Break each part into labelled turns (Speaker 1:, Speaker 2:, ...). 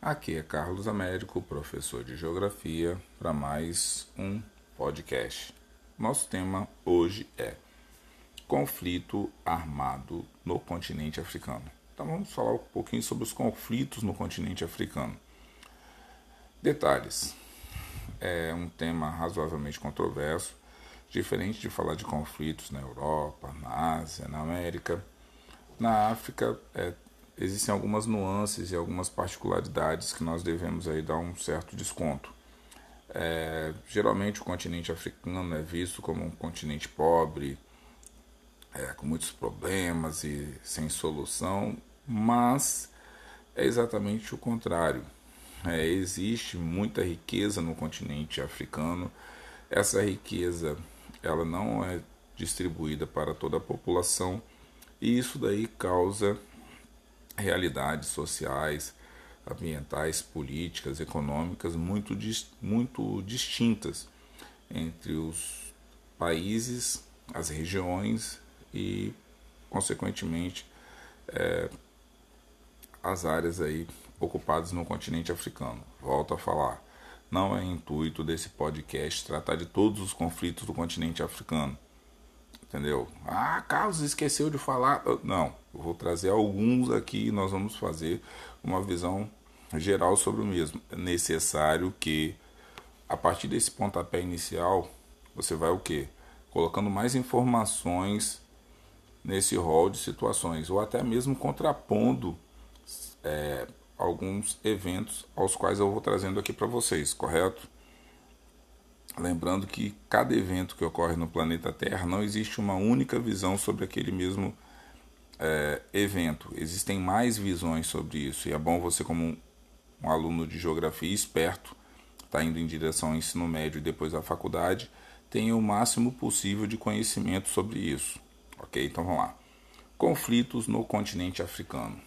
Speaker 1: Aqui é Carlos Américo, professor de Geografia, para mais um podcast. Nosso tema hoje é conflito armado no continente africano. Então vamos falar um pouquinho sobre os conflitos no continente africano. Detalhes. É um tema razoavelmente controverso, diferente de falar de conflitos na Europa, na Ásia, na América. Na África é existem algumas nuances e algumas particularidades que nós devemos aí dar um certo desconto. É, geralmente o continente africano é visto como um continente pobre, é, com muitos problemas e sem solução, mas é exatamente o contrário. É, existe muita riqueza no continente africano. Essa riqueza ela não é distribuída para toda a população e isso daí causa realidades sociais, ambientais, políticas, econômicas muito, muito distintas entre os países, as regiões e, consequentemente, é, as áreas aí ocupadas no continente africano. Volto a falar, não é intuito desse podcast tratar de todos os conflitos do continente africano entendeu? Ah, Carlos esqueceu de falar. Não, vou trazer alguns aqui e nós vamos fazer uma visão geral sobre o mesmo. É necessário que, a partir desse pontapé inicial, você vai o quê? Colocando mais informações nesse rol de situações, ou até mesmo contrapondo é, alguns eventos aos quais eu vou trazendo aqui para vocês, correto? Lembrando que cada evento que ocorre no planeta Terra não existe uma única visão sobre aquele mesmo é, evento. Existem mais visões sobre isso e é bom você, como um, aluno de geografia esperto, está indo em direção ao ensino médio e depois à faculdade, tenha o máximo possível de conhecimento sobre isso. Ok? Então vamos lá. Conflitos no continente africano.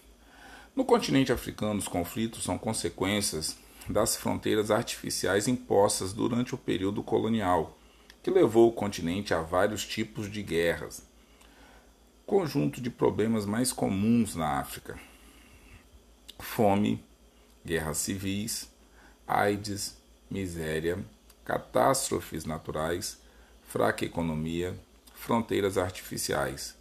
Speaker 1: No continente africano, os conflitos são consequências das fronteiras artificiais impostas durante o período colonial, que levou o continente a vários tipos de guerras. Conjunto de problemas mais comuns na África: fome, guerras civis, AIDS, miséria, catástrofes naturais, fraca economia, fronteiras artificiais.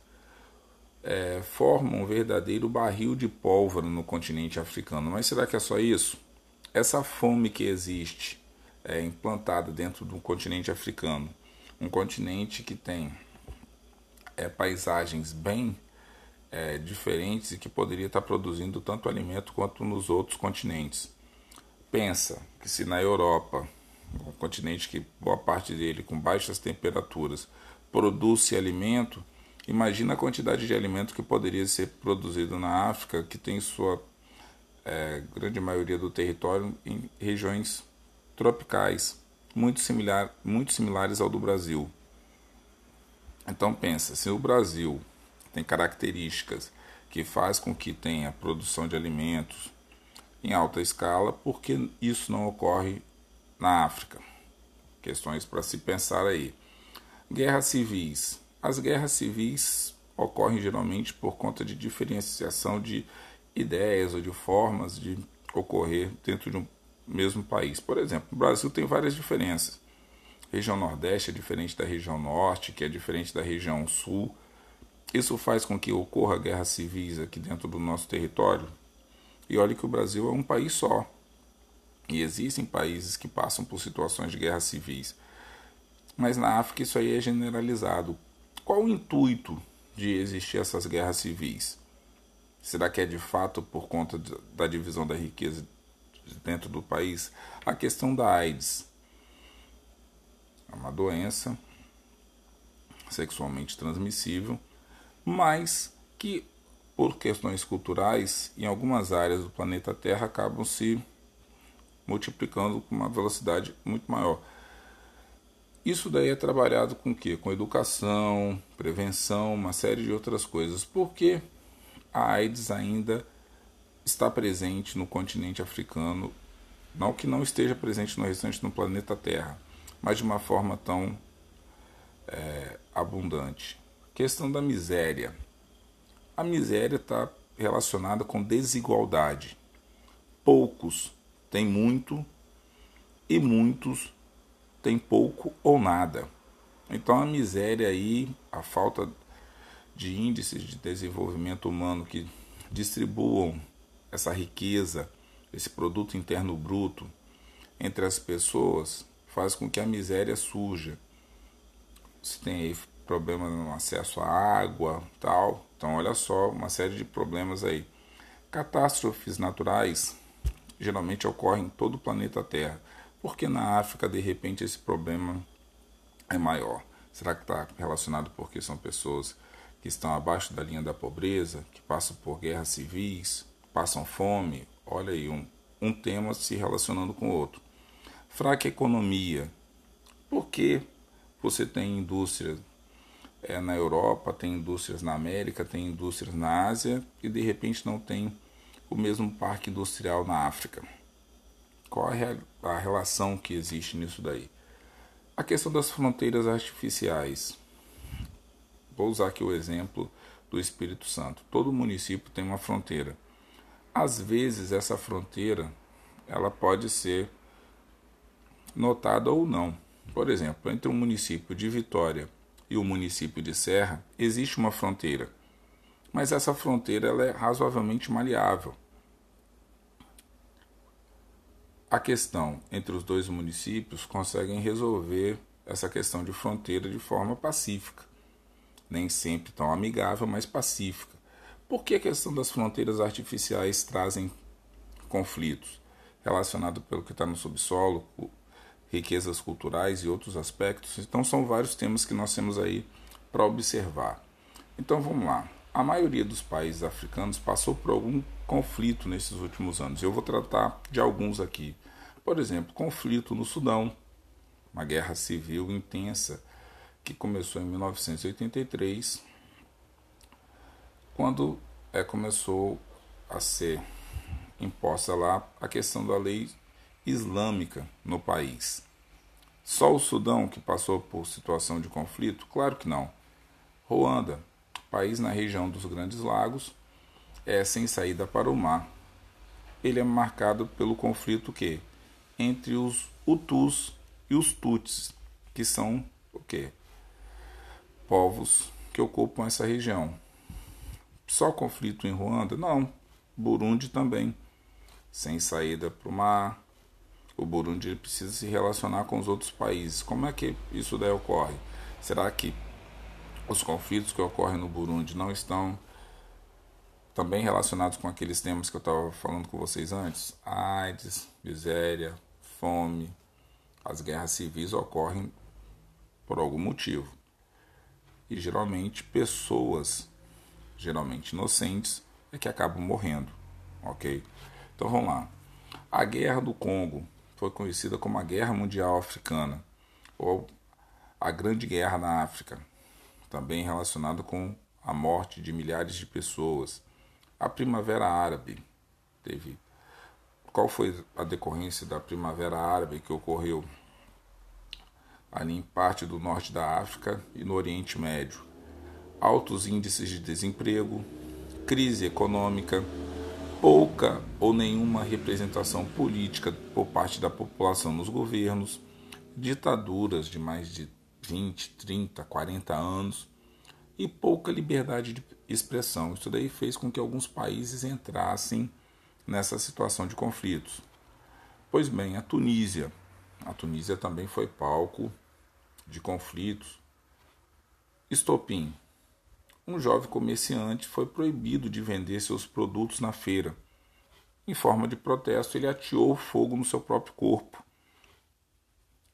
Speaker 1: É, formam um verdadeiro barril de pólvora no continente africano. Mas será que é só isso? Essa fome que existe é implantada dentro do continente africano, um continente que tem é, paisagens bem é, diferentes e que poderia estar produzindo tanto alimento quanto nos outros continentes. Pensa que se na Europa, um continente que boa parte dele com baixas temperaturas produz alimento, imagina a quantidade de alimento que poderia ser produzido na África, que tem sua é, grande maioria do território em regiões tropicais, muito, similar, muito similares ao do Brasil. Então pensa, se o Brasil tem características que faz com que tenha produção de alimentos em alta escala, por que isso não ocorre na África? Questões para se pensar aí. Guerras civis. As guerras civis ocorrem geralmente por conta de diferenciação de ideias ou de formas de ocorrer dentro de um mesmo país. Por exemplo, o Brasil tem várias diferenças. A região Nordeste é diferente da região Norte, que é diferente da região Sul. Isso faz com que ocorra guerras civis aqui dentro do nosso território. E olhe que o Brasil é um país só. E existem países que passam por situações de guerras civis. Mas na África isso aí é generalizado. Qual o intuito de existir essas guerras civis? Será que é de fato por conta da divisão da riqueza dentro do país? A questão da AIDS é uma doença sexualmente transmissível, mas que por questões culturais em algumas áreas do planeta Terra acabam se multiplicando com uma velocidade muito maior. Isso daí é trabalhado com o quê? Com educação, prevenção, uma série de outras coisas. Por quê? A AIDS ainda está presente no continente africano, não que não esteja presente no restante do planeta Terra, mas de uma forma tão é, abundante. Questão da miséria. A miséria está relacionada com desigualdade. poucos têm muito e muitos têm pouco ou nada. Então a miséria aí, a falta de índices de desenvolvimento humano que distribuam essa riqueza, esse produto interno bruto entre as pessoas, faz com que a miséria surja. Se tem aí problema no acesso à água, tal. Então olha só, uma série de problemas aí. Catástrofes naturais geralmente ocorrem em todo o planeta Terra. Porque na África, de repente, esse problema é maior? Será que está relacionado porque são pessoas que estão abaixo da linha da pobreza, que passam por guerras civis, passam fome? Olha aí, um, um tema se relacionando com o outro. Fraca economia. Por que você tem indústrias é, na Europa, tem indústrias na América, tem indústrias na Ásia e de repente não tem o mesmo parque industrial na África. Qual é a relação que existe nisso daí? A questão das fronteiras artificiais. Vou usar aqui o exemplo do Espírito Santo. Todo município tem uma fronteira. Às vezes essa fronteira ela pode ser notada ou não. Por exemplo, entre o município de Vitória e o município de Serra existe uma fronteira, mas essa fronteira ela é razoavelmente maleável. A questão entre os dois municípios conseguem resolver essa questão de fronteira de forma pacífica, nem sempre tão amigável, mas pacífica. Por que a questão das fronteiras artificiais trazem conflitos relacionado pelo que está no subsolo, riquezas culturais e outros aspectos? Então são vários temas que nós temos aí para observar. Então vamos lá. A maioria dos países africanos passou por algum conflito nesses últimos anos. Eu vou tratar de alguns aqui. Por exemplo, conflito no Sudão, uma guerra civil intensa que começou em 1983, quando é, começou a ser imposta lá a questão da lei islâmica no país. Só o Sudão que passou por situação de conflito? Claro que não. Ruanda, país na região dos Grandes Lagos, é sem saída para o mar. Ele é marcado pelo conflito que entre os Hutus e os Tutsis, que são o quê? Povos que ocupam essa região. Só conflito em Ruanda? Não. Burundi também. Sem saída para o mar. O Burundi precisa se relacionar com os outros países. Como é que isso daí ocorre? Será que os conflitos que ocorrem no Burundi não estão também relacionados com aqueles temas que eu estava falando com vocês antes? AIDS, miséria, fome, as guerras civis ocorrem por algum motivo. E geralmente pessoas, geralmente inocentes, é que acabam morrendo, ok? Então vamos lá. A Guerra do Congo foi conhecida como a Guerra Mundial Africana, ou a Grande Guerra na África, também relacionada com a morte de milhares de pessoas. A Primavera Árabe teve. Qual foi a decorrência da Primavera Árabe que ocorreu ali em parte do norte da África e no Oriente Médio? Altos índices de desemprego, crise econômica, pouca ou nenhuma representação política por parte da população nos governos, ditaduras de mais de 20, 30, 40 anos e pouca liberdade de expressão. Isso daí fez com que alguns países entrassem nessa situação de conflitos. Pois bem, a Tunísia. A Tunísia também foi palco de conflitos. Estopim. Um jovem comerciante foi proibido de vender seus produtos na feira. Em forma de protesto, ele ateou fogo no seu próprio corpo.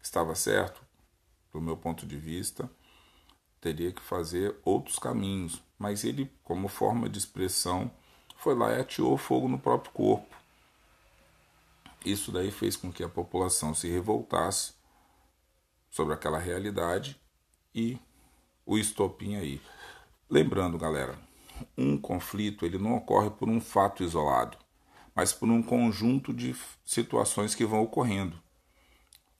Speaker 1: Estava certo? Do meu ponto de vista, teria que fazer outros caminhos, mas ele, como forma de expressão, foi lá e ateou fogo no próprio corpo. Isso daí fez com que a população se revoltasse sobre aquela realidade e o estopim aí. Lembrando, galera, um conflito ele não ocorre por um fato isolado, mas por um conjunto de situações que vão ocorrendo.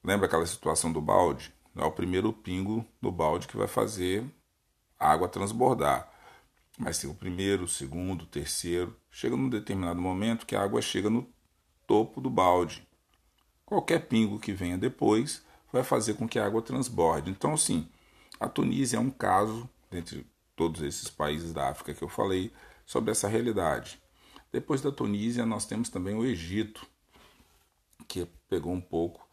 Speaker 1: Lembra aquela situação do balde? É o primeiro pingo do balde que vai fazer a água transbordar. Mas tem o primeiro, o segundo, o terceiro. Chega num determinado momento que a água chega no topo do balde. Qualquer pingo que venha depois vai fazer com que a água transborde. Então, sim, a Tunísia é um caso, dentre todos esses países da África que eu falei, sobre essa realidade. Depois da Tunísia, nós temos também o Egito, que pegou um pouco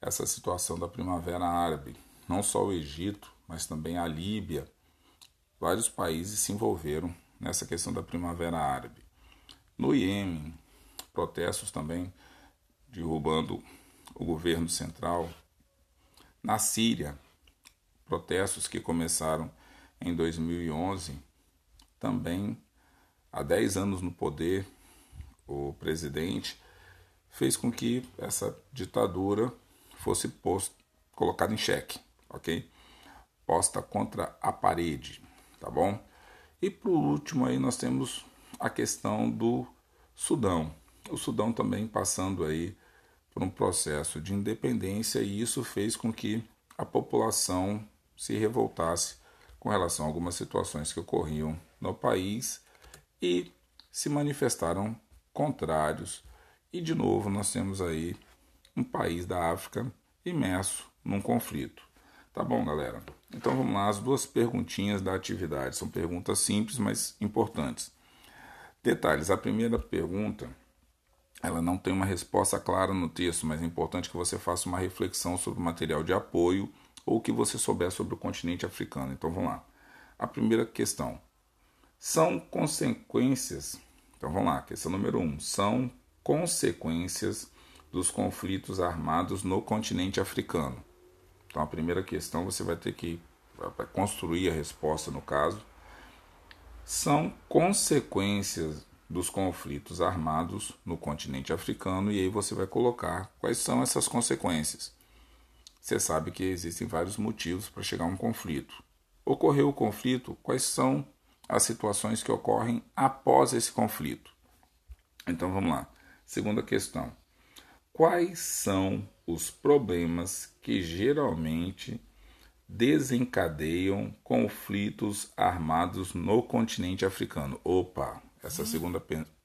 Speaker 1: essa situação da primavera árabe. Não só o Egito, mas também a Líbia. Vários países se envolveram nessa questão da primavera árabe. No Iêmen, protestos também derrubando o governo central. Na Síria, protestos que começaram em 2011, também há 10 anos no poder, o presidente fez com que essa ditadura fosse posto, colocada em xeque, ok? Posta contra a parede, tá bom? E por último aí nós temos a questão do Sudão. O Sudão também passando aí por um processo de independência e isso fez com que a população se revoltasse com relação a algumas situações que ocorriam no país e se manifestaram contrários. E de novo nós temos aí um país da África imerso num conflito. Tá bom, galera? Então vamos lá, as duas perguntinhas da atividade. São perguntas simples, mas importantes. Detalhes: a primeira pergunta ela não tem uma resposta clara no texto, mas é importante que você faça uma reflexão sobre o material de apoio ou que você souber sobre o continente africano. Então vamos lá. A primeira questão: são consequências. Então vamos lá, questão número um: são consequências dos conflitos armados no continente africano. Então a primeira questão você vai ter que construir a resposta no caso. São consequências dos conflitos armados no continente africano e aí você vai colocar quais são essas consequências. Você sabe que existem vários motivos para chegar a um conflito. Ocorreu o conflito, quais são as situações que ocorrem após esse conflito? Então vamos lá. Segunda questão. Quais são os problemas que geralmente desencadeiam conflitos armados no continente africano? Opa, essa segunda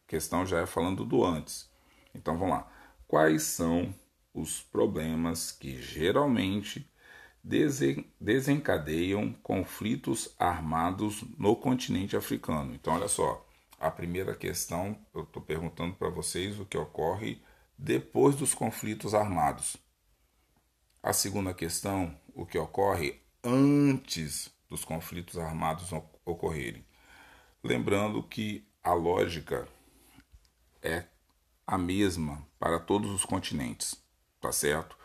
Speaker 1: questão já é falando do antes. Então vamos lá. Quais são os problemas que geralmente desencadeiam conflitos armados no continente africano? Então, olha só. A primeira questão, eu estou perguntando para vocês o que ocorre depois dos conflitos armados. A segunda questão, o que ocorre antes dos conflitos armados ocorrerem. Lembrando que a lógica é a mesma para todos os continentes, tá certo?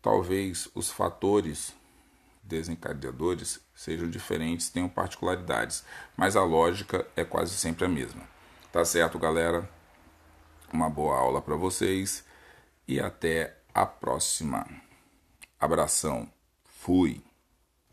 Speaker 1: Talvez os fatores desencadeadores sejam diferentes, tenham particularidades, mas a lógica é quase sempre a mesma. Tá certo, galera? Uma boa aula para vocês e até a próxima. Abração. Fui.